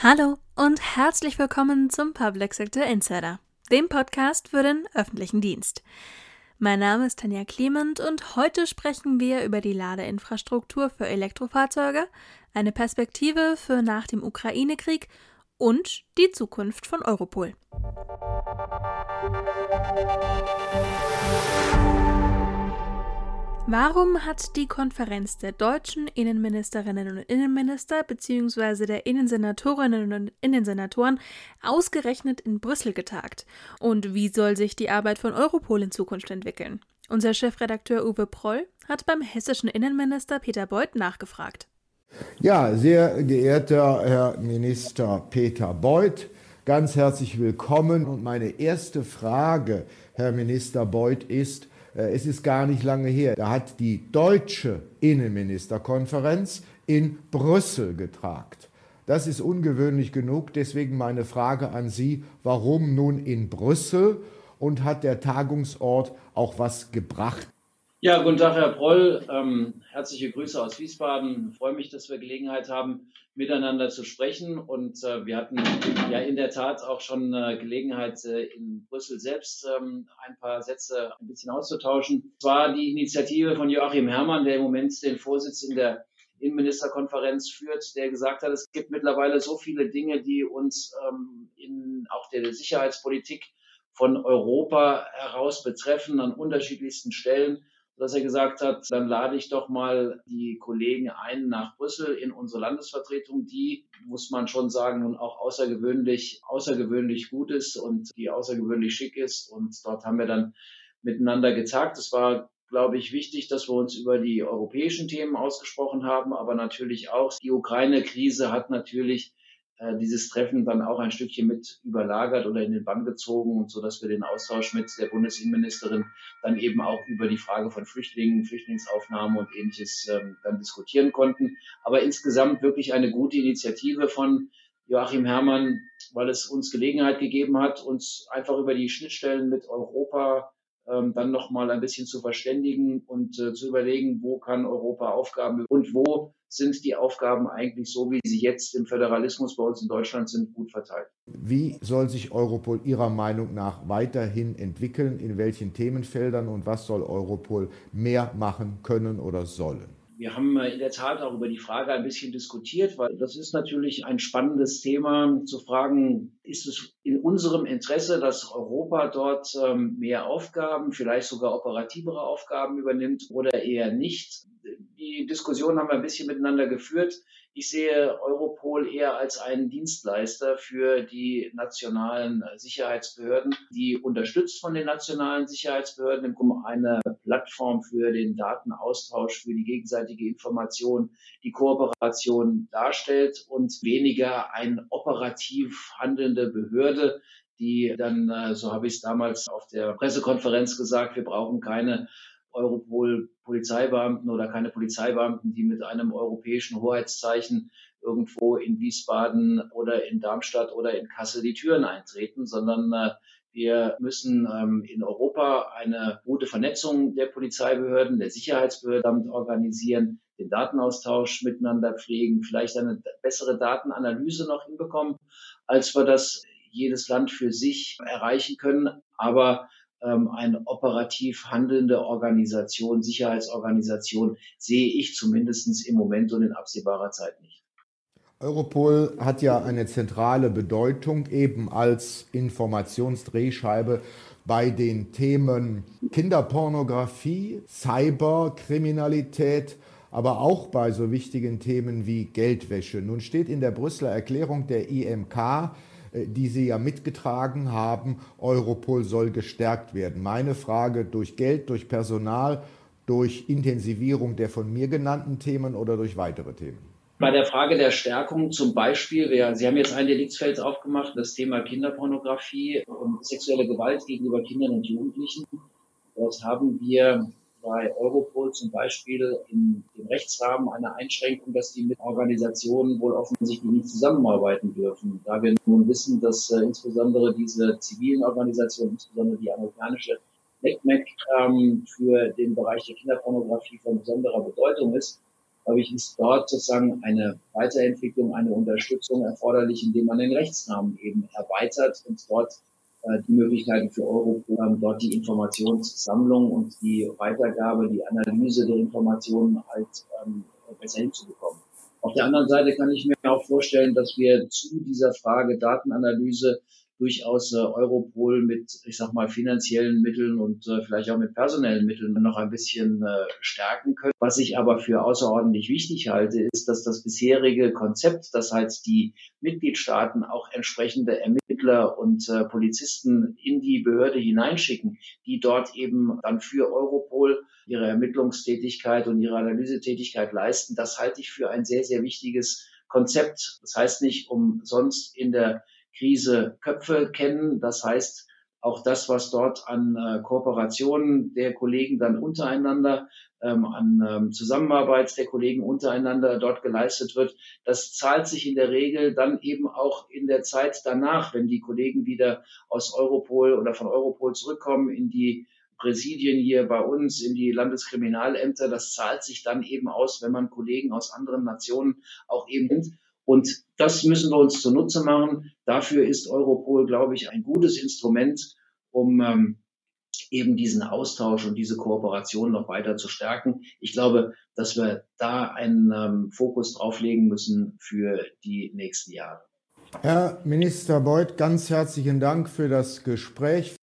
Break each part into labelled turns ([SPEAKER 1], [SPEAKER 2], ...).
[SPEAKER 1] Hallo und herzlich willkommen zum Public Sector Insider, dem Podcast für den öffentlichen Dienst. Mein Name ist Tanja Clement und heute sprechen wir über die Ladeinfrastruktur für Elektrofahrzeuge, eine Perspektive für nach dem Ukraine-Krieg und die Zukunft von Europol. Warum hat die Konferenz der deutschen Innenministerinnen und Innenminister bzw. der Innensenatorinnen und Innensenatoren ausgerechnet in Brüssel getagt? Und wie soll sich die Arbeit von Europol in Zukunft entwickeln? Unser Chefredakteur Uwe Proll hat beim hessischen Innenminister Peter Beuth nachgefragt.
[SPEAKER 2] Ja, sehr geehrter Herr Minister Peter Beuth, ganz herzlich willkommen. Und meine erste Frage, Herr Minister Beuth, ist, es ist gar nicht lange her, da hat die deutsche Innenministerkonferenz in Brüssel getragt. Das ist ungewöhnlich genug, deswegen meine Frage an Sie, warum nun in Brüssel und hat der Tagungsort auch was gebracht?
[SPEAKER 3] Ja, guten Tag, Herr Proll. Ähm, herzliche Grüße aus Wiesbaden. Ich freue mich, dass wir Gelegenheit haben, miteinander zu sprechen. Und äh, wir hatten ja in der Tat auch schon äh, Gelegenheit, äh, in Brüssel selbst ähm, ein paar Sätze ein bisschen auszutauschen. Es war die Initiative von Joachim Herrmann, der im Moment den Vorsitz in der Innenministerkonferenz führt, der gesagt hat, es gibt mittlerweile so viele Dinge, die uns ähm, in auch der Sicherheitspolitik von Europa heraus betreffen an unterschiedlichsten Stellen dass er gesagt hat, dann lade ich doch mal die Kollegen ein nach Brüssel in unsere Landesvertretung, die, muss man schon sagen, nun auch außergewöhnlich, außergewöhnlich gut ist und die außergewöhnlich schick ist. Und dort haben wir dann miteinander getagt. Es war glaube ich, wichtig, dass wir uns über die europäischen Themen ausgesprochen haben, aber natürlich auch die Ukraine-Krise hat natürlich äh, dieses Treffen dann auch ein Stückchen mit überlagert oder in den Bann gezogen und so, dass wir den Austausch mit der Bundesinnenministerin dann eben auch über die Frage von Flüchtlingen, Flüchtlingsaufnahme und ähnliches ähm, dann diskutieren konnten. Aber insgesamt wirklich eine gute Initiative von Joachim Herrmann, weil es uns Gelegenheit gegeben hat, uns einfach über die Schnittstellen mit Europa ähm, dann nochmal ein bisschen zu verständigen und äh, zu überlegen, wo kann Europa Aufgaben und wo sind die Aufgaben eigentlich so, wie sie jetzt im Föderalismus bei uns in Deutschland sind, gut verteilt.
[SPEAKER 2] Wie soll sich Europol Ihrer Meinung nach weiterhin entwickeln? In welchen Themenfeldern und was soll Europol mehr machen können oder sollen?
[SPEAKER 3] Wir haben in der Tat auch über die Frage ein bisschen diskutiert, weil das ist natürlich ein spannendes Thema, zu fragen, ist es in unserem Interesse, dass Europa dort ähm, mehr Aufgaben, vielleicht sogar operativere Aufgaben übernimmt oder eher nicht? Die Diskussion haben wir ein bisschen miteinander geführt. Ich sehe Europol eher als einen Dienstleister für die nationalen Sicherheitsbehörden, die unterstützt von den nationalen Sicherheitsbehörden im eine Plattform für den Datenaustausch, für die gegenseitige Information, die Kooperation darstellt und weniger ein operativ handelnde Behörde, die dann, äh, so habe ich es damals auf der Pressekonferenz gesagt, wir brauchen keine Europol-Polizeibeamten oder keine Polizeibeamten, die mit einem europäischen Hoheitszeichen irgendwo in Wiesbaden oder in Darmstadt oder in Kassel die Türen eintreten, sondern äh, wir müssen ähm, in Europa eine gute Vernetzung der Polizeibehörden, der Sicherheitsbehörden damit organisieren, den Datenaustausch miteinander pflegen, vielleicht eine bessere Datenanalyse noch hinbekommen, als wir das jedes Land für sich erreichen können. Aber ähm, eine operativ handelnde Organisation, Sicherheitsorganisation, sehe ich zumindest im Moment und in absehbarer Zeit nicht.
[SPEAKER 2] Europol hat ja eine zentrale Bedeutung eben als Informationsdrehscheibe bei den Themen Kinderpornografie, Cyberkriminalität, aber auch bei so wichtigen Themen wie Geldwäsche. Nun steht in der Brüsseler Erklärung der IMK, die Sie ja mitgetragen haben, Europol soll gestärkt werden. Meine Frage durch Geld, durch Personal, durch Intensivierung der von mir genannten Themen oder durch weitere Themen?
[SPEAKER 3] Bei der Frage der Stärkung zum Beispiel, wir, Sie haben jetzt ein Deliktsfeld aufgemacht, das Thema Kinderpornografie und sexuelle Gewalt gegenüber Kindern und Jugendlichen. Dort haben wir bei Europol zum Beispiel in dem Rechtsrahmen eine Einschränkung, dass die mit Organisationen wohl offensichtlich nicht zusammenarbeiten dürfen. Da wir nun wissen, dass äh, insbesondere diese zivilen Organisationen, insbesondere die amerikanische NECMEC, ähm, für den Bereich der Kinderpornografie von besonderer Bedeutung ist, glaube ich, ist dort sozusagen eine Weiterentwicklung, eine Unterstützung erforderlich, indem man den Rechtsrahmen eben erweitert und dort die Möglichkeiten für Europol dort die Informationssammlung und die Weitergabe, die Analyse der Informationen halt ähm, besser hinzubekommen. Auf der anderen Seite kann ich mir auch vorstellen, dass wir zu dieser Frage Datenanalyse durchaus äh, Europol mit, ich sag mal, finanziellen Mitteln und äh, vielleicht auch mit personellen Mitteln noch ein bisschen äh, stärken können. Was ich aber für außerordentlich wichtig halte, ist, dass das bisherige Konzept, das heißt die Mitgliedstaaten auch entsprechende Ermittler und äh, Polizisten in die Behörde hineinschicken, die dort eben dann für Europol ihre Ermittlungstätigkeit und ihre Analysetätigkeit leisten, das halte ich für ein sehr, sehr wichtiges Konzept. Das heißt nicht umsonst in der Krise Köpfe kennen. Das heißt, auch das, was dort an äh, Kooperationen der Kollegen dann untereinander, ähm, an ähm, Zusammenarbeit der Kollegen untereinander dort geleistet wird, das zahlt sich in der Regel dann eben auch in der Zeit danach, wenn die Kollegen wieder aus Europol oder von Europol zurückkommen in die Präsidien hier bei uns, in die Landeskriminalämter. Das zahlt sich dann eben aus, wenn man Kollegen aus anderen Nationen auch eben nimmt. Und das müssen wir uns zunutze machen. Dafür ist Europol, glaube ich, ein gutes Instrument, um ähm, eben diesen Austausch und diese Kooperation noch weiter zu stärken. Ich glaube, dass wir da einen ähm, Fokus drauflegen müssen für die nächsten Jahre.
[SPEAKER 2] Herr Minister Beuth, ganz herzlichen Dank für das Gespräch.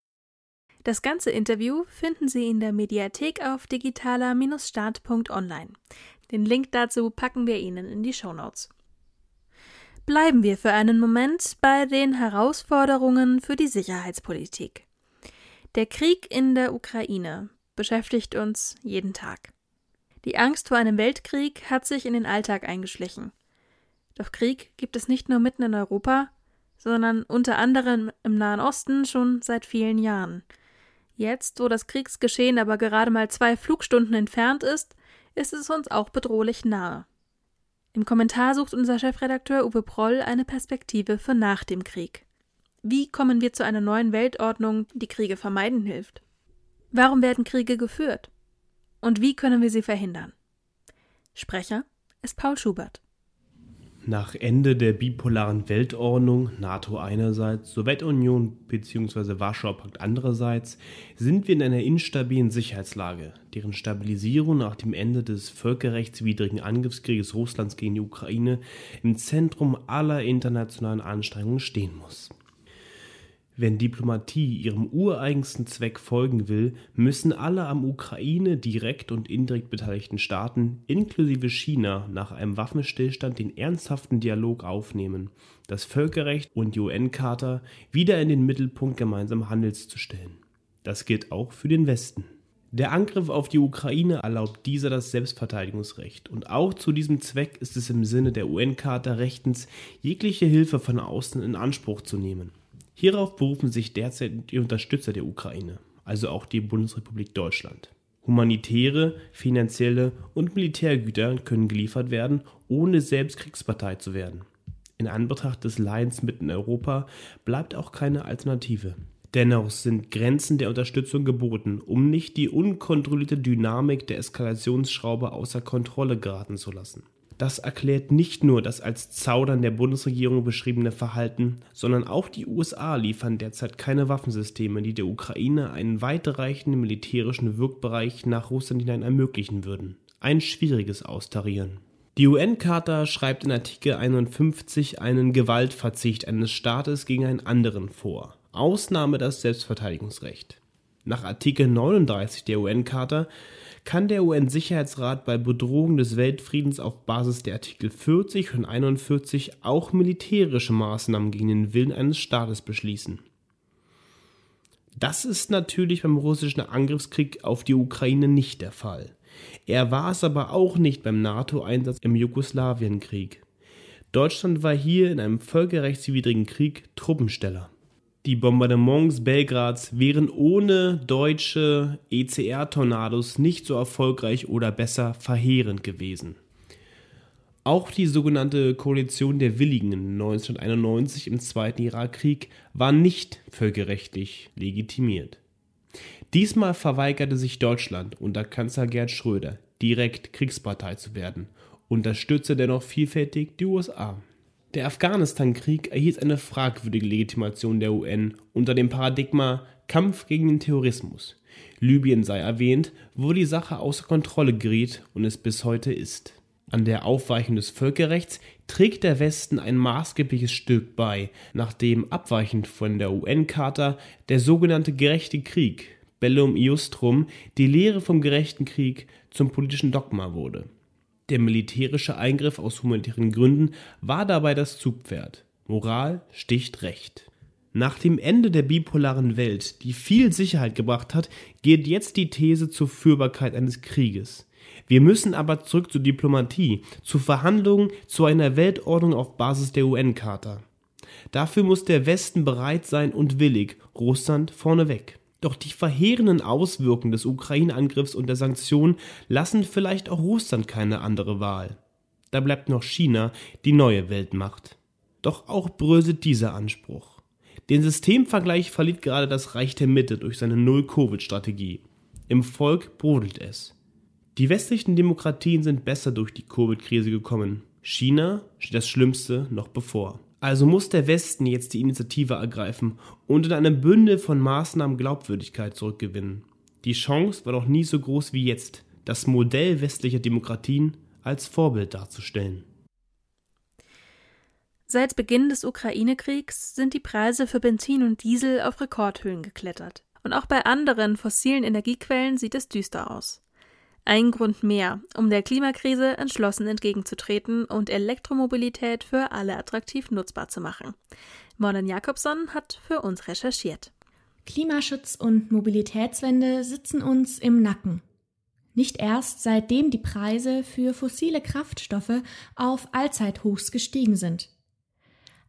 [SPEAKER 1] Das ganze Interview finden Sie in der Mediathek auf digitaler-start.online. Den Link dazu packen wir Ihnen in die Show Notes. Bleiben wir für einen Moment bei den Herausforderungen für die Sicherheitspolitik. Der Krieg in der Ukraine beschäftigt uns jeden Tag. Die Angst vor einem Weltkrieg hat sich in den Alltag eingeschlichen. Doch Krieg gibt es nicht nur mitten in Europa, sondern unter anderem im Nahen Osten schon seit vielen Jahren. Jetzt, wo das Kriegsgeschehen aber gerade mal zwei Flugstunden entfernt ist, ist es uns auch bedrohlich nahe. Im Kommentar sucht unser Chefredakteur Uwe Proll eine Perspektive für nach dem Krieg. Wie kommen wir zu einer neuen Weltordnung, die Kriege vermeiden hilft? Warum werden Kriege geführt? Und wie können wir sie verhindern? Sprecher ist Paul Schubert.
[SPEAKER 4] Nach Ende der bipolaren Weltordnung, NATO einerseits, Sowjetunion bzw. Warschauer Pakt andererseits, sind wir in einer instabilen Sicherheitslage, deren Stabilisierung nach dem Ende des völkerrechtswidrigen Angriffskrieges Russlands gegen die Ukraine im Zentrum aller internationalen Anstrengungen stehen muss. Wenn Diplomatie ihrem ureigensten Zweck folgen will, müssen alle am Ukraine direkt und indirekt beteiligten Staaten, inklusive China, nach einem Waffenstillstand den ernsthaften Dialog aufnehmen, das Völkerrecht und die UN-Charta wieder in den Mittelpunkt gemeinsamen Handels zu stellen. Das gilt auch für den Westen. Der Angriff auf die Ukraine erlaubt dieser das Selbstverteidigungsrecht und auch zu diesem Zweck ist es im Sinne der UN-Charta rechtens, jegliche Hilfe von außen in Anspruch zu nehmen. Hierauf berufen sich derzeit die Unterstützer der Ukraine, also auch die Bundesrepublik Deutschland. Humanitäre, finanzielle und Militärgüter können geliefert werden, ohne selbst Kriegspartei zu werden. In Anbetracht des Leidens mitten in Europa bleibt auch keine Alternative. Dennoch sind Grenzen der Unterstützung geboten, um nicht die unkontrollierte Dynamik der Eskalationsschraube außer Kontrolle geraten zu lassen. Das erklärt nicht nur das als Zaudern der Bundesregierung beschriebene Verhalten, sondern auch die USA liefern derzeit keine Waffensysteme, die der Ukraine einen weitreichenden militärischen Wirkbereich nach Russland hinein ermöglichen würden. Ein schwieriges Austarieren. Die UN-Charta schreibt in Artikel 51 einen Gewaltverzicht eines Staates gegen einen anderen vor. Ausnahme das Selbstverteidigungsrecht. Nach Artikel 39 der UN-Charta kann der UN-Sicherheitsrat bei Bedrohung des Weltfriedens auf Basis der Artikel 40 und 41 auch militärische Maßnahmen gegen den Willen eines Staates beschließen. Das ist natürlich beim russischen Angriffskrieg auf die Ukraine nicht der Fall. Er war es aber auch nicht beim NATO-Einsatz im Jugoslawienkrieg. Deutschland war hier in einem völkerrechtswidrigen Krieg Truppensteller. Die Bombardements Belgrads wären ohne deutsche ECR-Tornados nicht so erfolgreich oder besser verheerend gewesen. Auch die sogenannte Koalition der Willigen 1991 im Zweiten Irakkrieg war nicht völkerrechtlich legitimiert. Diesmal verweigerte sich Deutschland unter Kanzler Gerd Schröder direkt Kriegspartei zu werden unterstützte dennoch vielfältig die USA. Der Afghanistan-Krieg erhielt eine fragwürdige Legitimation der UN unter dem Paradigma Kampf gegen den Terrorismus. Libyen sei erwähnt, wo die Sache außer Kontrolle geriet und es bis heute ist. An der Aufweichung des Völkerrechts trägt der Westen ein maßgebliches Stück bei, nachdem abweichend von der UN-Charta der sogenannte gerechte Krieg Bellum Iustrum die Lehre vom gerechten Krieg zum politischen Dogma wurde. Der militärische Eingriff aus humanitären Gründen war dabei das Zugpferd. Moral sticht Recht. Nach dem Ende der bipolaren Welt, die viel Sicherheit gebracht hat, geht jetzt die These zur Führbarkeit eines Krieges. Wir müssen aber zurück zur Diplomatie, zu Verhandlungen, zu einer Weltordnung auf Basis der UN-Charta. Dafür muss der Westen bereit sein und willig, Russland vorneweg. Doch die verheerenden Auswirkungen des Ukraine-Angriffs und der Sanktionen lassen vielleicht auch Russland keine andere Wahl. Da bleibt noch China, die neue Weltmacht. Doch auch bröselt dieser Anspruch. Den Systemvergleich verliert gerade das Reich der Mitte durch seine Null-Covid-Strategie. Im Volk brodelt es. Die westlichen Demokratien sind besser durch die Covid-Krise gekommen. China steht das Schlimmste noch bevor. Also muss der Westen jetzt die Initiative ergreifen und in einem Bündel von Maßnahmen Glaubwürdigkeit zurückgewinnen. Die Chance war noch nie so groß wie jetzt, das Modell westlicher Demokratien als Vorbild darzustellen.
[SPEAKER 1] Seit Beginn des Ukraine-Kriegs sind die Preise für Benzin und Diesel auf Rekordhöhen geklettert. Und auch bei anderen fossilen Energiequellen sieht es düster aus. Ein Grund mehr, um der Klimakrise entschlossen entgegenzutreten und Elektromobilität für alle attraktiv nutzbar zu machen. Morten Jakobson hat für uns recherchiert.
[SPEAKER 5] Klimaschutz und Mobilitätswende sitzen uns im Nacken. Nicht erst seitdem die Preise für fossile Kraftstoffe auf Allzeithochs gestiegen sind.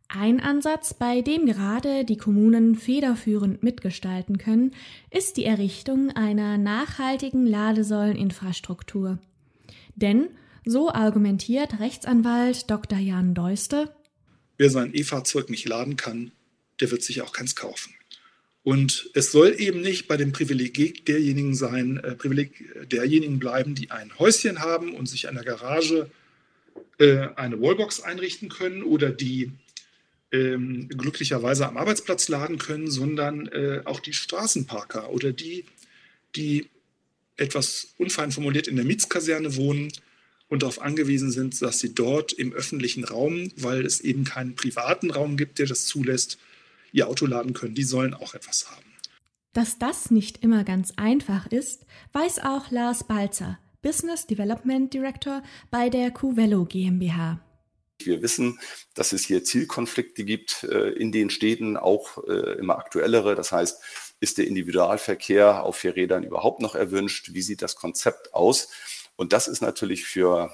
[SPEAKER 5] Ein Ansatz, bei dem gerade die Kommunen federführend mitgestalten können, ist die Errichtung einer nachhaltigen Ladesäuleninfrastruktur. Denn, so argumentiert Rechtsanwalt Dr. Jan Deuster,
[SPEAKER 6] wer sein E-Fahrzeug nicht laden kann, der wird sich auch keins kaufen. Und es soll eben nicht bei dem Privileg derjenigen sein, äh, Privileg derjenigen bleiben, die ein Häuschen haben und sich an der Garage äh, eine Wallbox einrichten können oder die ähm, glücklicherweise am Arbeitsplatz laden können, sondern äh, auch die Straßenparker oder die, die etwas unfein formuliert in der Mietskaserne wohnen und darauf angewiesen sind, dass sie dort im öffentlichen Raum, weil es eben keinen privaten Raum gibt, der das zulässt, ihr Auto laden können. Die sollen auch etwas haben.
[SPEAKER 5] Dass das nicht immer ganz einfach ist, weiß auch Lars Balzer, Business Development Director bei der Cuvello GmbH.
[SPEAKER 7] Wir wissen, dass es hier Zielkonflikte gibt äh, in den Städten, auch äh, immer aktuellere. Das heißt, ist der Individualverkehr auf vier Rädern überhaupt noch erwünscht? Wie sieht das Konzept aus? Und das ist natürlich für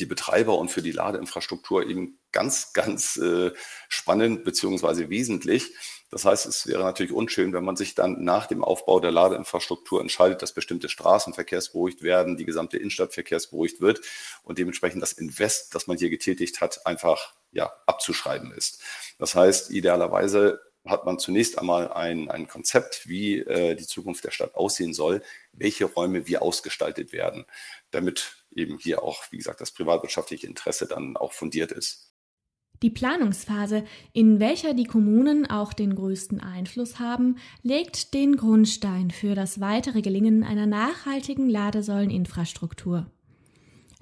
[SPEAKER 7] die Betreiber und für die Ladeinfrastruktur eben ganz, ganz äh, spannend beziehungsweise wesentlich. Das heißt, es wäre natürlich unschön, wenn man sich dann nach dem Aufbau der Ladeinfrastruktur entscheidet, dass bestimmte Straßenverkehrs beruhigt werden, die gesamte Innenstadtverkehrs beruhigt wird und dementsprechend das Invest, das man hier getätigt hat, einfach ja, abzuschreiben ist. Das heißt, idealerweise hat man zunächst einmal ein, ein Konzept, wie äh, die Zukunft der Stadt aussehen soll, welche Räume wie ausgestaltet werden, damit eben hier auch, wie gesagt, das privatwirtschaftliche Interesse dann auch fundiert ist.
[SPEAKER 5] Die Planungsphase, in welcher die Kommunen auch den größten Einfluss haben, legt den Grundstein für das weitere Gelingen einer nachhaltigen Ladesäuleninfrastruktur.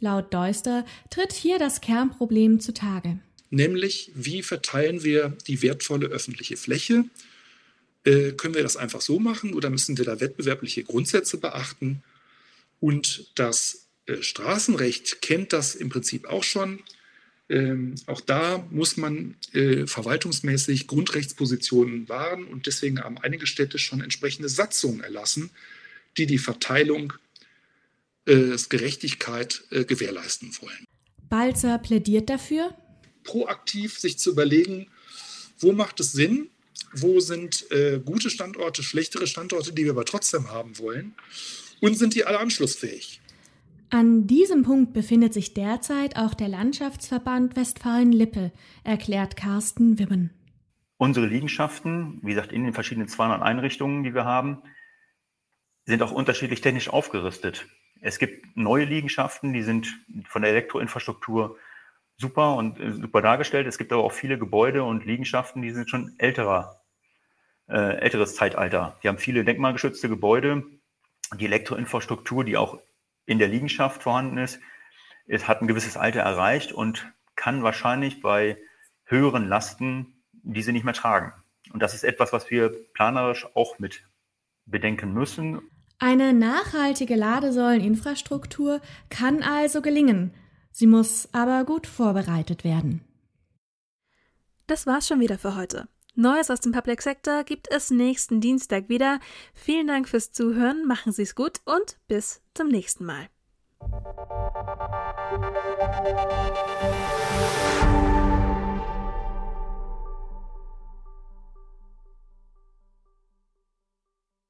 [SPEAKER 5] Laut Deuster tritt hier das Kernproblem zutage.
[SPEAKER 6] Nämlich, wie verteilen wir die wertvolle öffentliche Fläche? Äh, können wir das einfach so machen oder müssen wir da wettbewerbliche Grundsätze beachten? Und das äh, Straßenrecht kennt das im Prinzip auch schon. Ähm, auch da muss man äh, verwaltungsmäßig Grundrechtspositionen wahren und deswegen haben einige Städte schon entsprechende Satzungen erlassen, die die Verteilung äh, Gerechtigkeit äh, gewährleisten wollen.
[SPEAKER 5] Balzer plädiert dafür,
[SPEAKER 6] proaktiv sich zu überlegen, wo macht es Sinn, wo sind äh, gute Standorte, schlechtere Standorte, die wir aber trotzdem haben wollen und sind die alle anschlussfähig.
[SPEAKER 5] An diesem Punkt befindet sich derzeit auch der Landschaftsverband Westfalen-Lippe, erklärt Carsten Wibben.
[SPEAKER 8] Unsere Liegenschaften, wie gesagt, in den verschiedenen 200 Einrichtungen, die wir haben, sind auch unterschiedlich technisch aufgerüstet. Es gibt neue Liegenschaften, die sind von der Elektroinfrastruktur super und äh, super dargestellt. Es gibt aber auch viele Gebäude und Liegenschaften, die sind schon älterer, äh, älteres Zeitalter. Die haben viele denkmalgeschützte Gebäude. Die Elektroinfrastruktur, die auch in der Liegenschaft vorhanden ist, es hat ein gewisses Alter erreicht und kann wahrscheinlich bei höheren Lasten diese nicht mehr tragen. Und das ist etwas, was wir planerisch auch mit bedenken müssen.
[SPEAKER 5] Eine nachhaltige Ladesäuleninfrastruktur kann also gelingen. Sie muss aber gut vorbereitet werden.
[SPEAKER 1] Das war's schon wieder für heute. Neues aus dem Public Sector gibt es nächsten Dienstag wieder. Vielen Dank fürs Zuhören, machen Sie es gut und bis zum nächsten Mal.